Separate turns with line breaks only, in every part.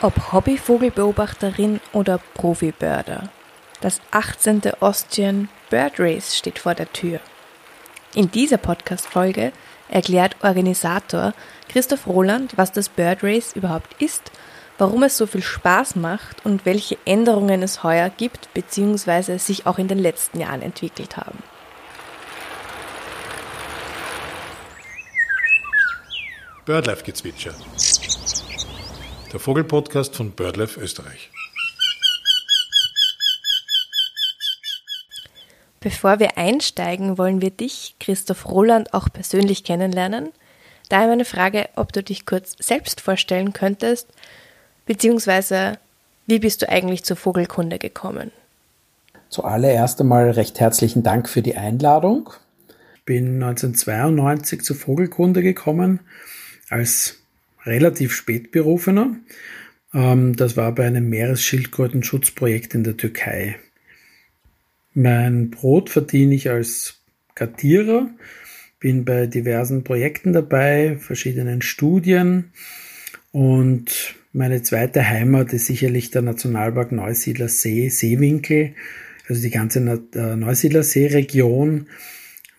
Ob Hobbyvogelbeobachterin oder Profibirder. Das 18. Austrian Bird Race steht vor der Tür. In dieser Podcast-Folge erklärt Organisator Christoph Roland, was das Bird Race überhaupt ist, warum es so viel Spaß macht und welche Änderungen es heuer gibt bzw. sich auch in den letzten Jahren entwickelt haben.
Birdlife-Gezwitscher. Der Vogelpodcast von BirdLife Österreich.
Bevor wir einsteigen, wollen wir dich, Christoph Roland, auch persönlich kennenlernen. Daher meine Frage, ob du dich kurz selbst vorstellen könntest, beziehungsweise wie bist du eigentlich zur Vogelkunde gekommen?
Zuallererst einmal recht herzlichen Dank für die Einladung. Ich bin 1992 zur Vogelkunde gekommen als relativ spätberufener. Ähm, das war bei einem Meeresschildkrötenschutzprojekt in der Türkei. Mein Brot verdiene ich als Kartierer, bin bei diversen Projekten dabei, verschiedenen Studien und meine zweite Heimat ist sicherlich der Nationalpark Neusiedler See, Seewinkel, also die ganze äh, Neusiedler See-Region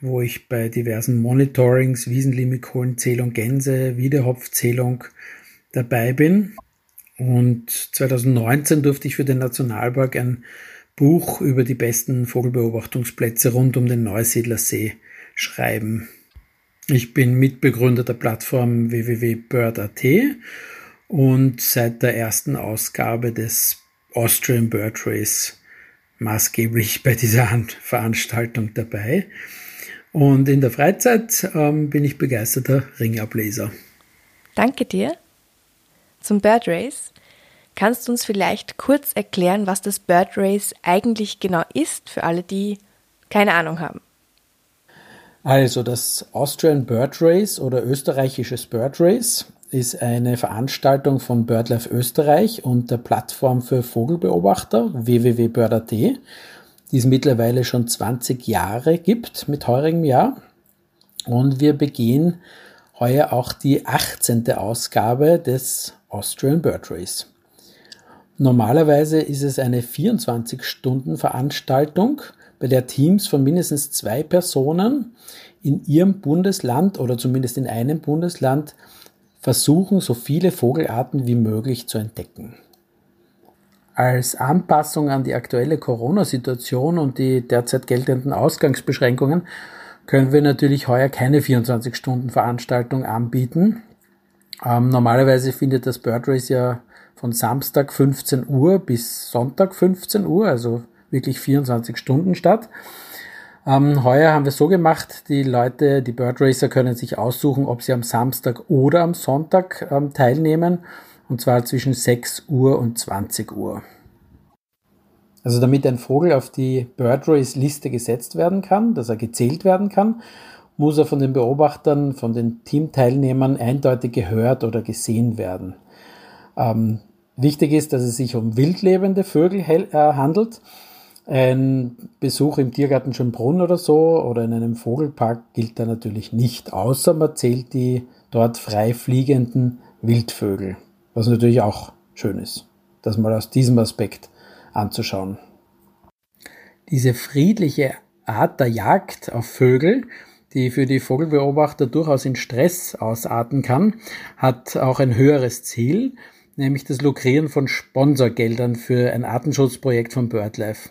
wo ich bei diversen Monitorings, Wiesenlimikollenzählung, Gänse, Wiedehopfzählung dabei bin. Und 2019 durfte ich für den Nationalpark ein Buch über die besten Vogelbeobachtungsplätze rund um den Neusiedlersee schreiben. Ich bin Mitbegründer der Plattform www.bird.at und seit der ersten Ausgabe des Austrian Bird Race maßgeblich bei dieser Veranstaltung dabei. Und in der Freizeit ähm, bin ich begeisterter Ringableser.
Danke dir. Zum Bird Race. Kannst du uns vielleicht kurz erklären, was das Bird Race eigentlich genau ist, für alle, die keine Ahnung haben?
Also das Austrian Bird Race oder österreichisches Bird Race ist eine Veranstaltung von BirdLife Österreich und der Plattform für Vogelbeobachter www.bird.at die es mittlerweile schon 20 Jahre gibt mit heurigem Jahr. Und wir begehen heuer auch die 18. Ausgabe des Austrian Bird Race. Normalerweise ist es eine 24-Stunden-Veranstaltung, bei der Teams von mindestens zwei Personen in ihrem Bundesland oder zumindest in einem Bundesland versuchen, so viele Vogelarten wie möglich zu entdecken. Als Anpassung an die aktuelle Corona-Situation und die derzeit geltenden Ausgangsbeschränkungen können wir natürlich heuer keine 24-Stunden-Veranstaltung anbieten. Ähm, normalerweise findet das Bird Race ja von Samstag 15 Uhr bis Sonntag 15 Uhr, also wirklich 24 Stunden statt. Ähm, heuer haben wir so gemacht, die Leute, die Bird Racer können sich aussuchen, ob sie am Samstag oder am Sonntag ähm, teilnehmen und zwar zwischen 6 Uhr und 20 Uhr. Also damit ein Vogel auf die Bird Race Liste gesetzt werden kann, dass er gezählt werden kann, muss er von den Beobachtern, von den Teamteilnehmern eindeutig gehört oder gesehen werden. Ähm, wichtig ist, dass es sich um wildlebende Vögel äh, handelt. Ein Besuch im Tiergarten Schönbrunn oder so oder in einem Vogelpark gilt da natürlich nicht, außer man zählt die dort frei fliegenden Wildvögel was natürlich auch schön ist, das mal aus diesem Aspekt anzuschauen. Diese friedliche Art der Jagd auf Vögel, die für die Vogelbeobachter durchaus in Stress ausarten kann, hat auch ein höheres Ziel, nämlich das Lukrieren von Sponsorgeldern für ein Artenschutzprojekt von BirdLife.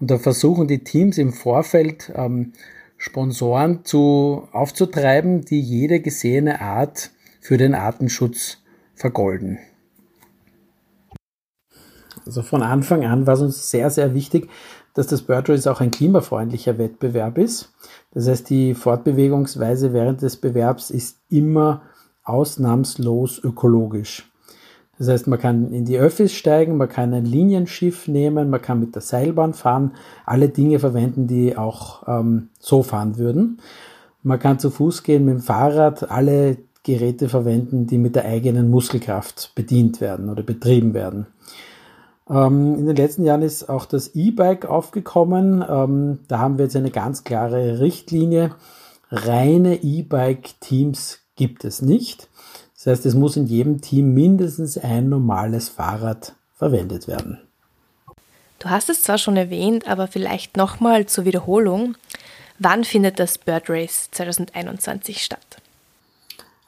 Und da versuchen die Teams im Vorfeld ähm, Sponsoren zu, aufzutreiben, die jede gesehene Art für den Artenschutz vergolden. Also von Anfang an war es uns sehr, sehr wichtig, dass das Bird Race auch ein klimafreundlicher Wettbewerb ist. Das heißt, die Fortbewegungsweise während des Bewerbs ist immer ausnahmslos ökologisch. Das heißt, man kann in die Öffis steigen, man kann ein Linienschiff nehmen, man kann mit der Seilbahn fahren, alle Dinge verwenden, die auch ähm, so fahren würden. Man kann zu Fuß gehen mit dem Fahrrad, alle Geräte verwenden, die mit der eigenen Muskelkraft bedient werden oder betrieben werden. Ähm, in den letzten Jahren ist auch das E-Bike aufgekommen. Ähm, da haben wir jetzt eine ganz klare Richtlinie. Reine E-Bike-Teams gibt es nicht. Das heißt, es muss in jedem Team mindestens ein normales Fahrrad verwendet werden.
Du hast es zwar schon erwähnt, aber vielleicht nochmal zur Wiederholung. Wann findet das Bird Race 2021 statt?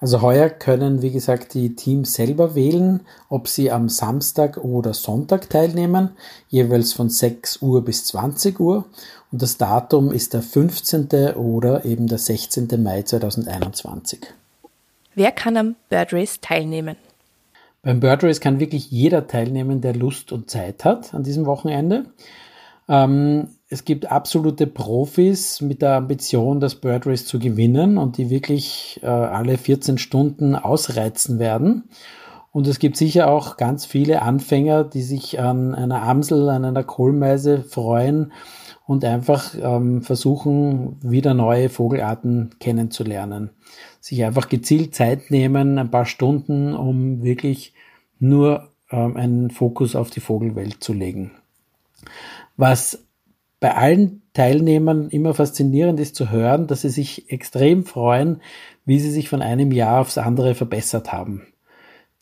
Also heuer können, wie gesagt, die Teams selber wählen, ob sie am Samstag oder Sonntag teilnehmen, jeweils von 6 Uhr bis 20 Uhr. Und das Datum ist der 15. oder eben der 16. Mai 2021.
Wer kann am Bird Race teilnehmen?
Beim Bird Race kann wirklich jeder teilnehmen, der Lust und Zeit hat an diesem Wochenende. Ähm, es gibt absolute Profis mit der Ambition, das Bird Race zu gewinnen und die wirklich äh, alle 14 Stunden ausreizen werden. Und es gibt sicher auch ganz viele Anfänger, die sich an einer Amsel, an einer Kohlmeise freuen und einfach ähm, versuchen, wieder neue Vogelarten kennenzulernen. Sich einfach gezielt Zeit nehmen, ein paar Stunden, um wirklich nur ähm, einen Fokus auf die Vogelwelt zu legen. Was bei allen Teilnehmern immer faszinierend ist zu hören, dass sie sich extrem freuen, wie sie sich von einem Jahr aufs andere verbessert haben.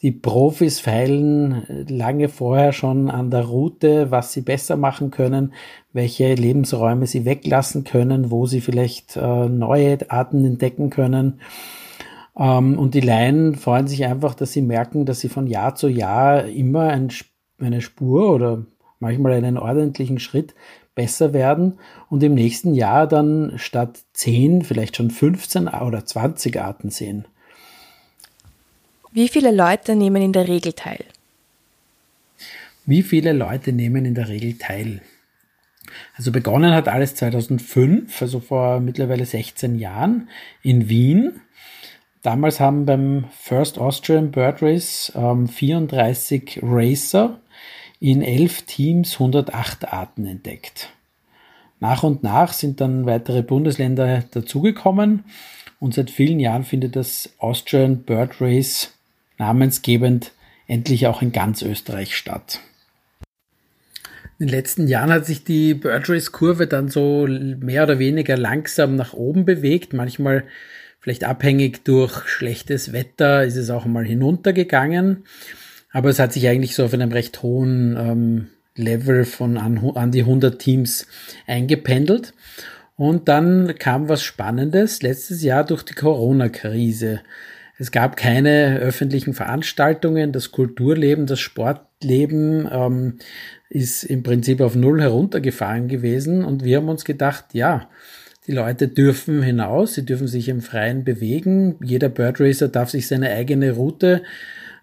Die Profis feilen lange vorher schon an der Route, was sie besser machen können, welche Lebensräume sie weglassen können, wo sie vielleicht äh, neue Arten entdecken können. Ähm, und die Laien freuen sich einfach, dass sie merken, dass sie von Jahr zu Jahr immer ein, eine Spur oder manchmal einen ordentlichen Schritt besser werden und im nächsten Jahr dann statt 10 vielleicht schon 15 oder 20 Arten sehen.
Wie viele Leute nehmen in der Regel teil?
Wie viele Leute nehmen in der Regel teil? Also begonnen hat alles 2005, also vor mittlerweile 16 Jahren in Wien. Damals haben beim First Austrian Bird Race ähm, 34 Racer in elf Teams 108 Arten entdeckt. Nach und nach sind dann weitere Bundesländer dazugekommen und seit vielen Jahren findet das Austrian Bird Race namensgebend endlich auch in ganz Österreich statt. In den letzten Jahren hat sich die Bird Race Kurve dann so mehr oder weniger langsam nach oben bewegt. Manchmal vielleicht abhängig durch schlechtes Wetter ist es auch mal hinuntergegangen. Aber es hat sich eigentlich so auf einem recht hohen ähm, Level von an, an die 100 Teams eingependelt. Und dann kam was Spannendes letztes Jahr durch die Corona-Krise. Es gab keine öffentlichen Veranstaltungen, das Kulturleben, das Sportleben ähm, ist im Prinzip auf Null heruntergefahren gewesen und wir haben uns gedacht, ja, die Leute dürfen hinaus, sie dürfen sich im Freien bewegen, jeder Bird Racer darf sich seine eigene Route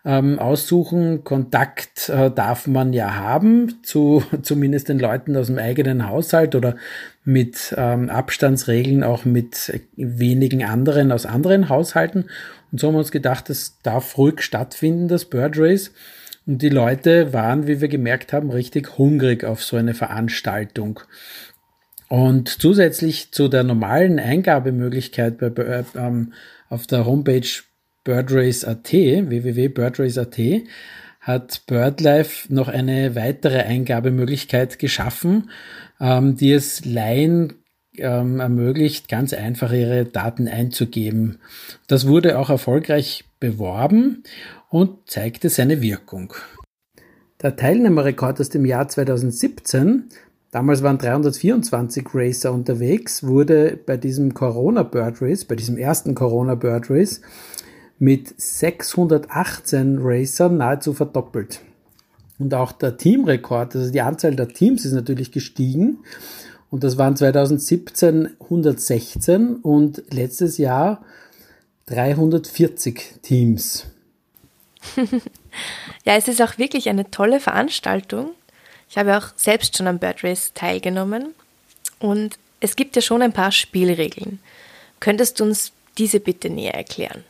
ähm, aussuchen. Kontakt äh, darf man ja haben zu zumindest den Leuten aus dem eigenen Haushalt oder mit ähm, Abstandsregeln auch mit wenigen anderen aus anderen Haushalten. Und so haben wir uns gedacht, das darf ruhig stattfinden, das Bird Race. Und die Leute waren, wie wir gemerkt haben, richtig hungrig auf so eine Veranstaltung. Und zusätzlich zu der normalen Eingabemöglichkeit bei, äh, ähm, auf der Homepage birdrace.at, www.birdrace.at, hat BirdLife noch eine weitere Eingabemöglichkeit geschaffen, ähm, die es Laien ähm, ermöglicht, ganz einfach ihre Daten einzugeben. Das wurde auch erfolgreich beworben und zeigte seine Wirkung. Der Teilnehmerrekord aus dem Jahr 2017, damals waren 324 Racer unterwegs, wurde bei diesem Corona Bird Race, bei diesem ersten Corona Bird Race, mit 618 Racern nahezu verdoppelt. Und auch der Teamrekord, also die Anzahl der Teams ist natürlich gestiegen. Und das waren 2017 116 und letztes Jahr 340 Teams.
ja, es ist auch wirklich eine tolle Veranstaltung. Ich habe auch selbst schon am Bird Race teilgenommen und es gibt ja schon ein paar Spielregeln. Könntest du uns diese bitte näher erklären?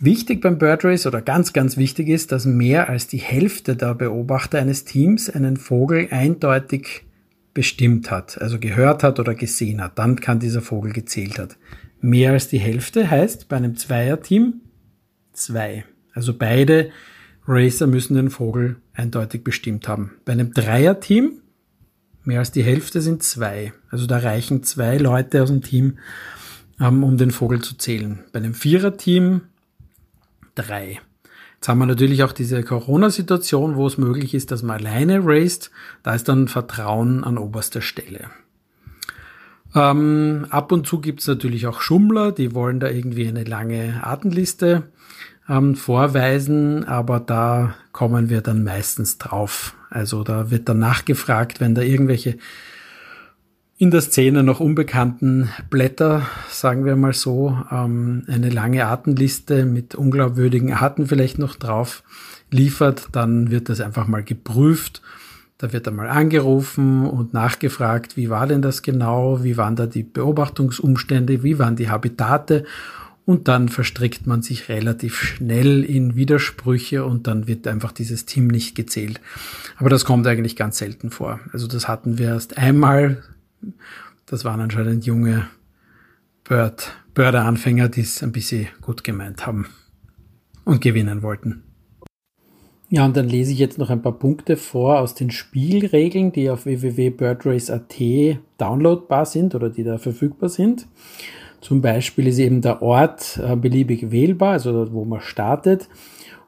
Wichtig beim Bird Race oder ganz, ganz wichtig ist, dass mehr als die Hälfte der Beobachter eines Teams einen Vogel eindeutig bestimmt hat, also gehört hat oder gesehen hat. Dann kann dieser Vogel gezählt hat. Mehr als die Hälfte heißt bei einem Zweierteam zwei. Also beide Racer müssen den Vogel eindeutig bestimmt haben. Bei einem Dreierteam mehr als die Hälfte sind zwei. Also da reichen zwei Leute aus dem Team, ähm, um den Vogel zu zählen. Bei einem Viererteam drei. Jetzt haben wir natürlich auch diese Corona-Situation, wo es möglich ist, dass man alleine raced. Da ist dann Vertrauen an oberster Stelle. Ähm, ab und zu gibt es natürlich auch Schummler, die wollen da irgendwie eine lange Artenliste ähm, vorweisen, aber da kommen wir dann meistens drauf. Also da wird dann nachgefragt, wenn da irgendwelche in der Szene noch unbekannten Blätter, sagen wir mal so, ähm, eine lange Artenliste mit unglaubwürdigen Arten vielleicht noch drauf liefert, dann wird das einfach mal geprüft. Da wird einmal angerufen und nachgefragt, wie war denn das genau, wie waren da die Beobachtungsumstände, wie waren die Habitate und dann verstrickt man sich relativ schnell in Widersprüche und dann wird einfach dieses Team nicht gezählt. Aber das kommt eigentlich ganz selten vor. Also das hatten wir erst einmal. Das waren anscheinend junge Bird, Börder-Anfänger, die es ein bisschen gut gemeint haben und gewinnen wollten. Ja, und dann lese ich jetzt noch ein paar Punkte vor aus den Spielregeln, die auf www.birdrace.at downloadbar sind oder die da verfügbar sind. Zum Beispiel ist eben der Ort äh, beliebig wählbar, also dort, wo man startet.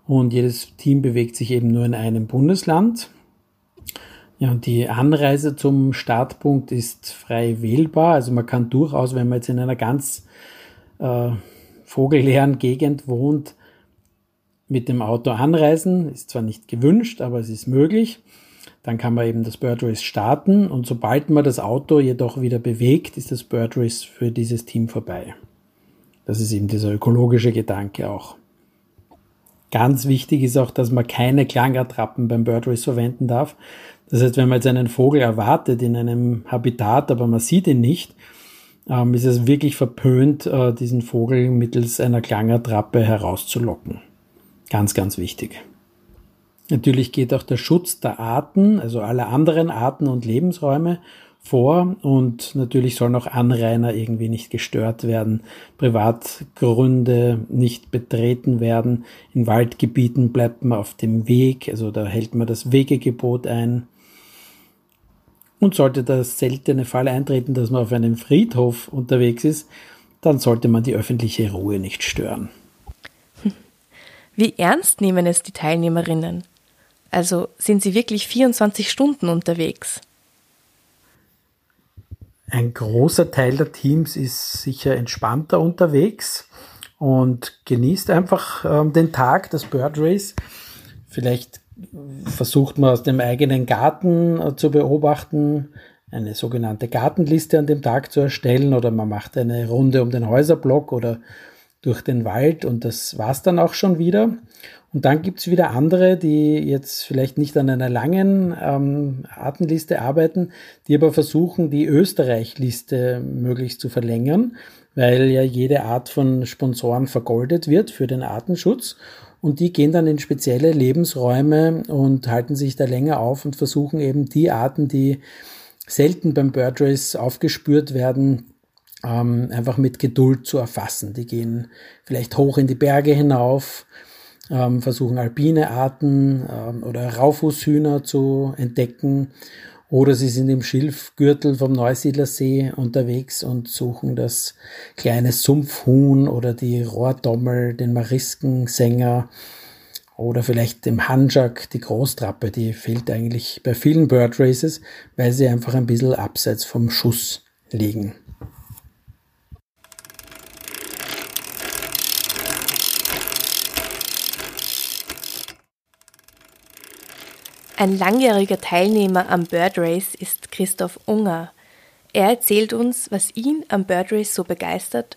Und jedes Team bewegt sich eben nur in einem Bundesland. Ja, und die Anreise zum Startpunkt ist frei wählbar. Also man kann durchaus, wenn man jetzt in einer ganz äh, vogelleeren Gegend wohnt, mit dem Auto anreisen. Ist zwar nicht gewünscht, aber es ist möglich. Dann kann man eben das Bird Race starten und sobald man das Auto jedoch wieder bewegt, ist das Bird Race für dieses Team vorbei. Das ist eben dieser ökologische Gedanke auch. Ganz wichtig ist auch, dass man keine Klangattrappen beim Bird Race verwenden darf. Das heißt, wenn man jetzt einen Vogel erwartet in einem Habitat, aber man sieht ihn nicht, ähm, ist es wirklich verpönt, äh, diesen Vogel mittels einer Klangattrappe herauszulocken. Ganz, ganz wichtig. Natürlich geht auch der Schutz der Arten, also aller anderen Arten und Lebensräume vor und natürlich sollen auch Anrainer irgendwie nicht gestört werden, Privatgründe nicht betreten werden, in Waldgebieten bleibt man auf dem Weg, also da hält man das Wegegebot ein. Und sollte das seltene Fall eintreten, dass man auf einem Friedhof unterwegs ist, dann sollte man die öffentliche Ruhe nicht stören.
Wie ernst nehmen es die Teilnehmerinnen? Also sind sie wirklich 24 Stunden unterwegs?
Ein großer Teil der Teams ist sicher entspannter unterwegs und genießt einfach ähm, den Tag, das Bird Race. Vielleicht versucht man aus dem eigenen Garten äh, zu beobachten, eine sogenannte Gartenliste an dem Tag zu erstellen oder man macht eine Runde um den Häuserblock oder durch den Wald und das war's dann auch schon wieder. Und dann gibt's wieder andere, die jetzt vielleicht nicht an einer langen ähm, Artenliste arbeiten, die aber versuchen, die Österreich-Liste möglichst zu verlängern, weil ja jede Art von Sponsoren vergoldet wird für den Artenschutz. Und die gehen dann in spezielle Lebensräume und halten sich da länger auf und versuchen eben die Arten, die selten beim Bird Race aufgespürt werden, ähm, einfach mit Geduld zu erfassen. Die gehen vielleicht hoch in die Berge hinauf, ähm, versuchen alpine Arten ähm, oder Raufußhühner zu entdecken oder sie sind im Schilfgürtel vom Neusiedlersee unterwegs und suchen das kleine Sumpfhuhn oder die Rohrdommel, den Mariskensänger oder vielleicht dem Hanjak, die Großtrappe, die fehlt eigentlich bei vielen Bird Races, weil sie einfach ein bisschen abseits vom Schuss liegen.
Ein langjähriger Teilnehmer am Bird Race ist Christoph Unger. Er erzählt uns, was ihn am Bird Race so begeistert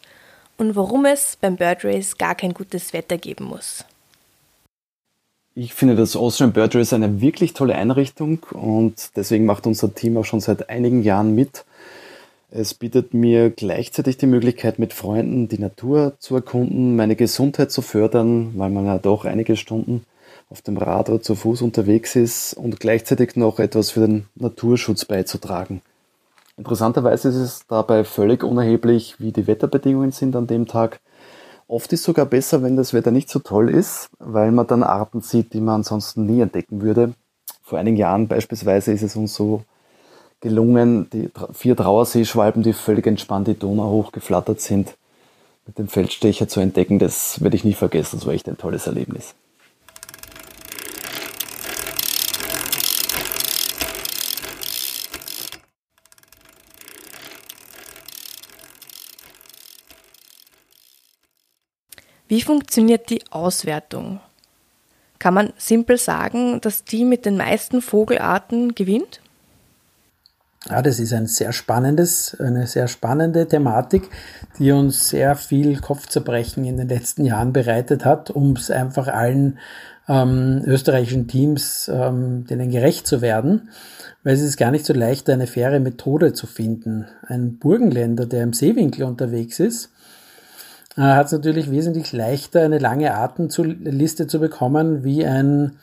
und warum es beim Bird Race gar kein gutes Wetter geben muss.
Ich finde das Austrian Bird Race eine wirklich tolle Einrichtung und deswegen macht unser Team auch schon seit einigen Jahren mit. Es bietet mir gleichzeitig die Möglichkeit, mit Freunden die Natur zu erkunden, meine Gesundheit zu fördern, weil man ja doch einige Stunden auf dem Rad oder zu Fuß unterwegs ist und gleichzeitig noch etwas für den Naturschutz beizutragen. Interessanterweise ist es dabei völlig unerheblich, wie die Wetterbedingungen sind an dem Tag. Oft ist es sogar besser, wenn das Wetter nicht so toll ist, weil man dann Arten sieht, die man ansonsten nie entdecken würde. Vor einigen Jahren beispielsweise ist es uns so gelungen, die vier Trauerseeschwalben, die völlig entspannt die Donau hochgeflattert sind, mit dem Feldstecher zu entdecken, das werde ich nie vergessen. Das war echt ein tolles Erlebnis.
Wie funktioniert die Auswertung? Kann man simpel sagen, dass die mit den meisten Vogelarten gewinnt?
Ja, das ist ein sehr spannendes, eine sehr spannende Thematik, die uns sehr viel Kopfzerbrechen in den letzten Jahren bereitet hat, um es einfach allen ähm, österreichischen Teams ähm, denen gerecht zu werden, weil es ist gar nicht so leicht, eine faire Methode zu finden. Ein Burgenländer, der im Seewinkel unterwegs ist, äh, hat es natürlich wesentlich leichter, eine lange Artenliste zu bekommen, wie ein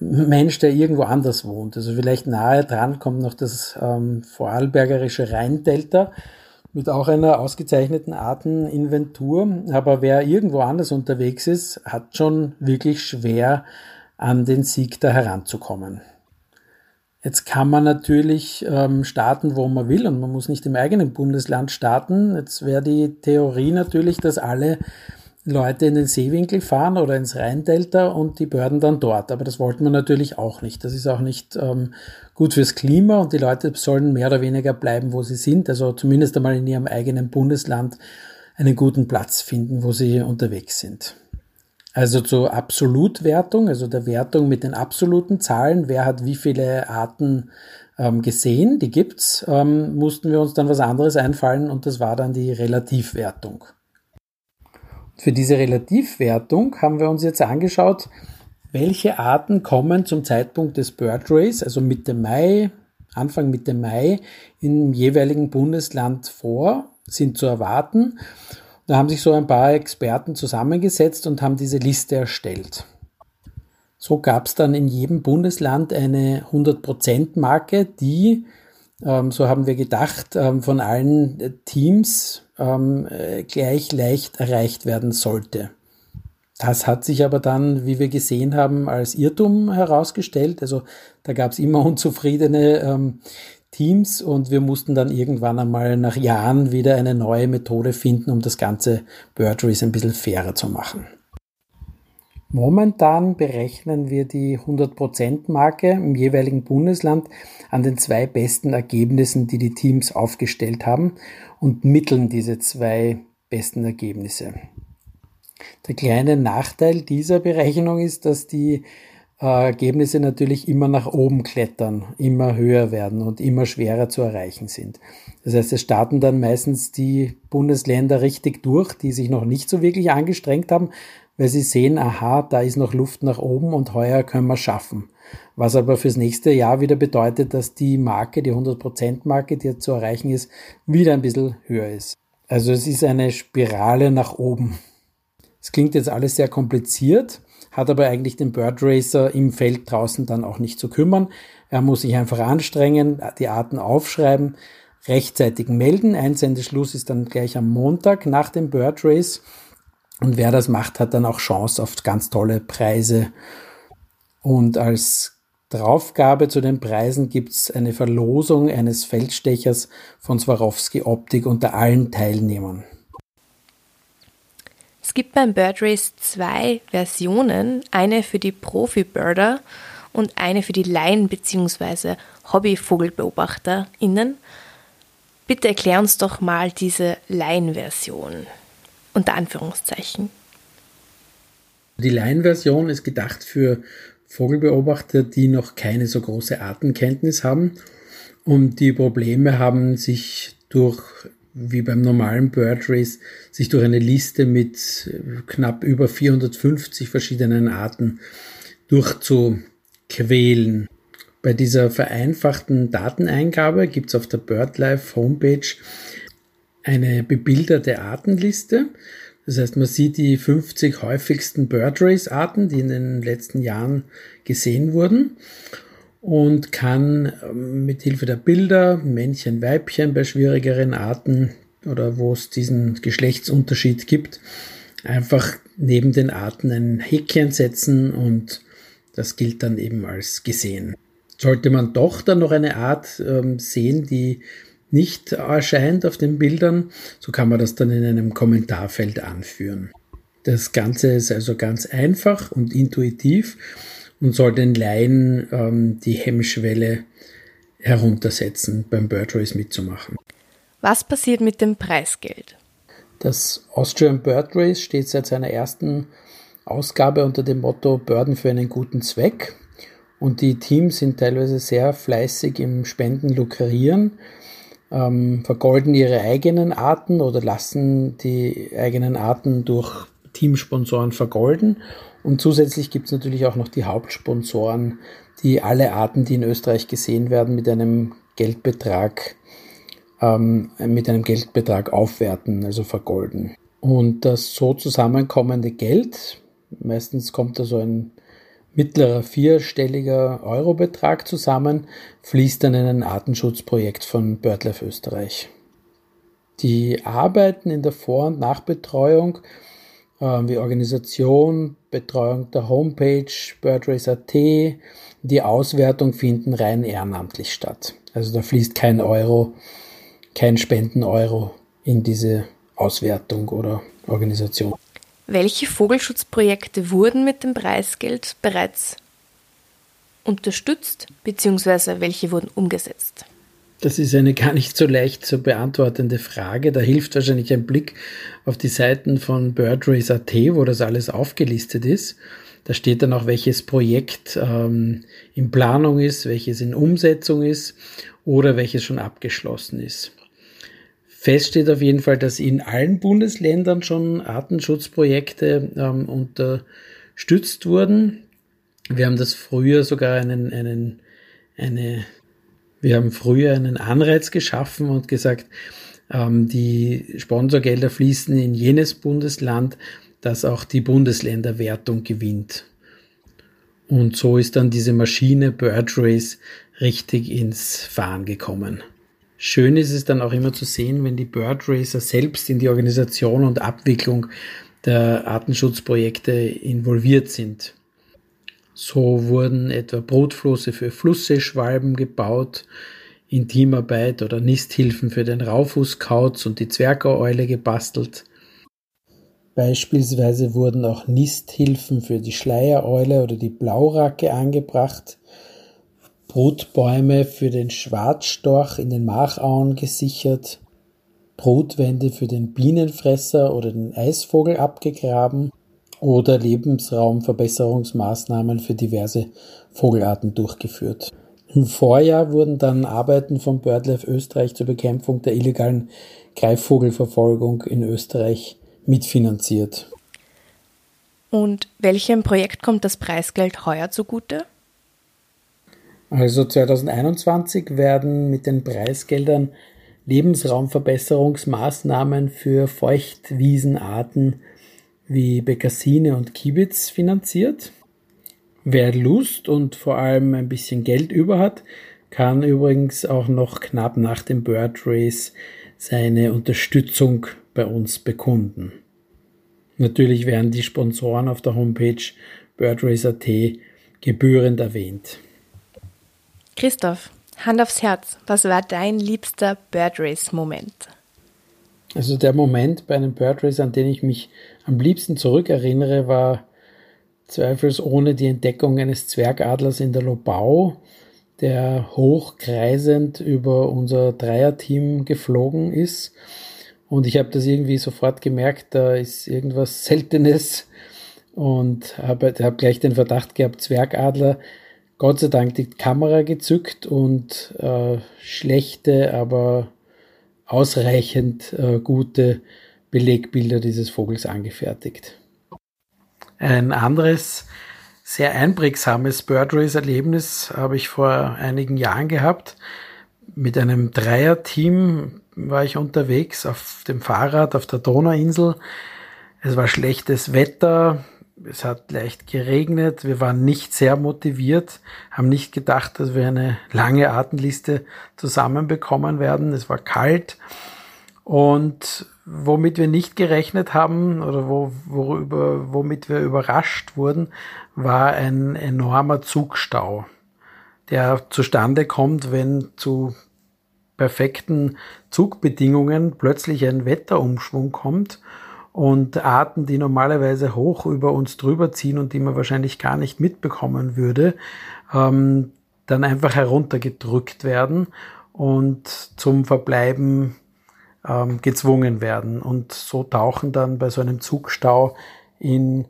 Mensch, der irgendwo anders wohnt. Also vielleicht nahe dran kommt noch das ähm, vorarlbergerische Rheindelta mit auch einer ausgezeichneten Arteninventur. Aber wer irgendwo anders unterwegs ist, hat schon wirklich schwer an den Sieg da heranzukommen. Jetzt kann man natürlich ähm, starten, wo man will und man muss nicht im eigenen Bundesland starten. Jetzt wäre die Theorie natürlich, dass alle Leute in den Seewinkel fahren oder ins Rheindelta und die Börden dann dort. Aber das wollten wir natürlich auch nicht. Das ist auch nicht ähm, gut fürs Klima und die Leute sollen mehr oder weniger bleiben, wo sie sind. Also zumindest einmal in ihrem eigenen Bundesland einen guten Platz finden, wo sie unterwegs sind. Also zur Absolutwertung, also der Wertung mit den absoluten Zahlen, wer hat wie viele Arten ähm, gesehen, die gibt's, ähm, mussten wir uns dann was anderes einfallen und das war dann die Relativwertung. Für diese Relativwertung haben wir uns jetzt angeschaut, welche Arten kommen zum Zeitpunkt des Bird Race, also Mitte Mai, Anfang Mitte Mai im jeweiligen Bundesland vor, sind zu erwarten. Da haben sich so ein paar Experten zusammengesetzt und haben diese Liste erstellt. So gab es dann in jedem Bundesland eine 100%-Marke, die, ähm, so haben wir gedacht, ähm, von allen Teams ähm, äh, gleich leicht erreicht werden sollte. Das hat sich aber dann, wie wir gesehen haben, als Irrtum herausgestellt. Also da gab es immer unzufriedene ähm, Teams und wir mussten dann irgendwann einmal nach Jahren wieder eine neue Methode finden, um das ganze Bird Race ein bisschen fairer zu machen. Momentan berechnen wir die 100%-Marke im jeweiligen Bundesland an den zwei besten Ergebnissen, die die Teams aufgestellt haben und mitteln diese zwei besten Ergebnisse. Der kleine Nachteil dieser Berechnung ist, dass die Ergebnisse natürlich immer nach oben klettern, immer höher werden und immer schwerer zu erreichen sind. Das heißt, es starten dann meistens die Bundesländer richtig durch, die sich noch nicht so wirklich angestrengt haben, weil sie sehen, aha, da ist noch Luft nach oben und heuer können wir schaffen. Was aber fürs nächste Jahr wieder bedeutet, dass die Marke, die 100%-Marke, die zu erreichen ist, wieder ein bisschen höher ist. Also es ist eine Spirale nach oben. Es klingt jetzt alles sehr kompliziert, hat aber eigentlich den Bird Racer im Feld draußen dann auch nicht zu kümmern. Er muss sich einfach anstrengen, die Arten aufschreiben, rechtzeitig melden. Einsendeschluss ist dann gleich am Montag nach dem Bird Race und wer das macht, hat dann auch Chance auf ganz tolle Preise. Und als Draufgabe zu den Preisen gibt es eine Verlosung eines Feldstechers von Swarovski Optik unter allen Teilnehmern.
Es gibt beim Bird Race zwei Versionen, eine für die Profi-Birder und eine für die Laien- bzw. Hobby-VogelbeobachterInnen. Bitte erklär uns doch mal diese Laienversion unter Anführungszeichen.
Die Laienversion ist gedacht für Vogelbeobachter, die noch keine so große Artenkenntnis haben und die Probleme haben, sich durch, wie beim normalen Bird Race, sich durch eine Liste mit knapp über 450 verschiedenen Arten durchzuquälen. Bei dieser vereinfachten Dateneingabe gibt es auf der BirdLife Homepage eine bebilderte Artenliste. Das heißt, man sieht die 50 häufigsten Bird Race Arten, die in den letzten Jahren gesehen wurden und kann ähm, mit Hilfe der Bilder Männchen, Weibchen bei schwierigeren Arten oder wo es diesen Geschlechtsunterschied gibt, einfach neben den Arten ein Häkchen setzen und das gilt dann eben als gesehen. Sollte man doch dann noch eine Art ähm, sehen, die nicht erscheint auf den Bildern, so kann man das dann in einem Kommentarfeld anführen. Das Ganze ist also ganz einfach und intuitiv und soll den Laien ähm, die Hemmschwelle heruntersetzen, beim Bird Race mitzumachen.
Was passiert mit dem Preisgeld?
Das Austrian Bird Race steht seit seiner ersten Ausgabe unter dem Motto Börden für einen guten Zweck. Und die Teams sind teilweise sehr fleißig im Spenden lukrieren, ähm, vergolden ihre eigenen Arten oder lassen die eigenen Arten durch Teamsponsoren vergolden. Und zusätzlich gibt es natürlich auch noch die Hauptsponsoren, die alle Arten, die in Österreich gesehen werden, mit einem Geldbetrag, ähm, mit einem Geldbetrag aufwerten, also vergolden. Und das so zusammenkommende Geld, meistens kommt da so ein mittlerer vierstelliger Eurobetrag zusammen, fließt dann in ein Artenschutzprojekt von BirdLife Österreich. Die Arbeiten in der Vor- und Nachbetreuung wie Organisation, Betreuung der Homepage, BirdRace.at, die Auswertung finden rein ehrenamtlich statt. Also da fließt kein Euro, kein Spenden-Euro in diese Auswertung oder Organisation.
Welche Vogelschutzprojekte wurden mit dem Preisgeld bereits unterstützt, beziehungsweise welche wurden umgesetzt?
Das ist eine gar nicht so leicht zu beantwortende Frage. Da hilft wahrscheinlich ein Blick auf die Seiten von BirdRace.at, wo das alles aufgelistet ist. Da steht dann auch, welches Projekt ähm, in Planung ist, welches in Umsetzung ist oder welches schon abgeschlossen ist. Fest steht auf jeden Fall, dass in allen Bundesländern schon Artenschutzprojekte ähm, unterstützt wurden. Wir haben das früher sogar einen, einen, eine, wir haben früher einen Anreiz geschaffen und gesagt, ähm, die Sponsorgelder fließen in jenes Bundesland, das auch die Bundesländerwertung gewinnt. Und so ist dann diese Maschine Bird Race richtig ins Fahren gekommen. Schön ist es dann auch immer zu sehen, wenn die Bird Racer selbst in die Organisation und Abwicklung der Artenschutzprojekte involviert sind. So wurden etwa Brutflosse für Flussseeschwalben gebaut, in Teamarbeit oder Nisthilfen für den Raufußkauz und die Zwergeule gebastelt. Beispielsweise wurden auch Nisthilfen für die Schleiereule oder die Blauracke angebracht Brutbäume für den Schwarzstorch in den Machauen gesichert, Brutwände für den Bienenfresser oder den Eisvogel abgegraben oder Lebensraumverbesserungsmaßnahmen für diverse Vogelarten durchgeführt. Im Vorjahr wurden dann Arbeiten von BirdLife Österreich zur Bekämpfung der illegalen Greifvogelverfolgung in Österreich mitfinanziert.
Und welchem Projekt kommt das Preisgeld heuer zugute?
Also 2021 werden mit den Preisgeldern Lebensraumverbesserungsmaßnahmen für Feuchtwiesenarten wie Bekassine und Kiebitz finanziert. Wer Lust und vor allem ein bisschen Geld über hat, kann übrigens auch noch knapp nach dem Bird Race seine Unterstützung bei uns bekunden. Natürlich werden die Sponsoren auf der Homepage birdrace.at gebührend erwähnt.
Christoph, Hand aufs Herz, was war dein liebster Bird Race Moment?
Also der Moment bei einem Bird Race, an den ich mich am liebsten zurückerinnere, war zweifelsohne die Entdeckung eines Zwergadlers in der Lobau, der hochkreisend über unser Dreierteam geflogen ist. Und ich habe das irgendwie sofort gemerkt, da ist irgendwas Seltenes und habe hab gleich den Verdacht gehabt, Zwergadler Gott sei Dank die Kamera gezückt und äh, schlechte, aber ausreichend äh, gute Belegbilder dieses Vogels angefertigt. Ein anderes sehr einprägsames Birdrace-Erlebnis habe ich vor einigen Jahren gehabt. Mit einem Dreierteam war ich unterwegs auf dem Fahrrad auf der Donauinsel. Es war schlechtes Wetter, es hat leicht geregnet, wir waren nicht sehr motiviert, haben nicht gedacht, dass wir eine lange Artenliste zusammenbekommen werden. Es war kalt. Und womit wir nicht gerechnet haben oder wo, worüber, womit wir überrascht wurden, war ein enormer Zugstau, der zustande kommt, wenn zu perfekten Zugbedingungen plötzlich ein Wetterumschwung kommt und Arten, die normalerweise hoch über uns drüber ziehen und die man wahrscheinlich gar nicht mitbekommen würde, ähm, dann einfach heruntergedrückt werden und zum Verbleiben ähm, gezwungen werden. Und so tauchen dann bei so einem Zugstau in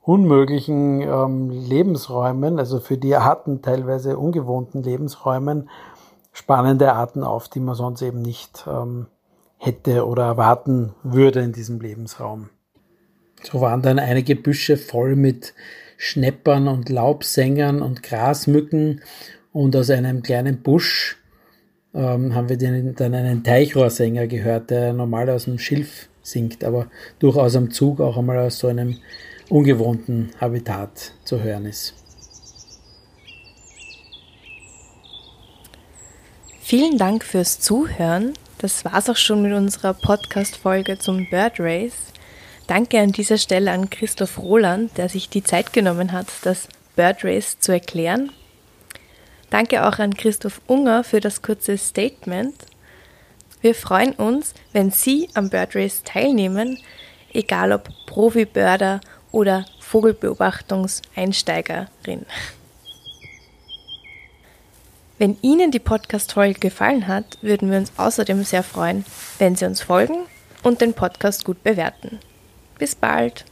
unmöglichen ähm, Lebensräumen, also für die Arten teilweise ungewohnten Lebensräumen, spannende Arten auf, die man sonst eben nicht ähm, hätte oder erwarten würde in diesem Lebensraum. So waren dann einige Büsche voll mit Schneppern und Laubsängern und Grasmücken und aus einem kleinen Busch ähm, haben wir den, dann einen Teichrohrsänger gehört, der normal aus dem Schilf singt, aber durchaus am Zug auch einmal aus so einem ungewohnten Habitat zu hören ist.
Vielen Dank fürs Zuhören. Das war's auch schon mit unserer Podcast-Folge zum Bird Race. Danke an dieser Stelle an Christoph Roland, der sich die Zeit genommen hat, das Bird Race zu erklären. Danke auch an Christoph Unger für das kurze Statement. Wir freuen uns, wenn Sie am Bird Race teilnehmen, egal ob Profi-Börder oder Vogelbeobachtungseinsteigerin. Wenn Ihnen die Podcast-Folge gefallen hat, würden wir uns außerdem sehr freuen, wenn Sie uns folgen und den Podcast gut bewerten. Bis bald!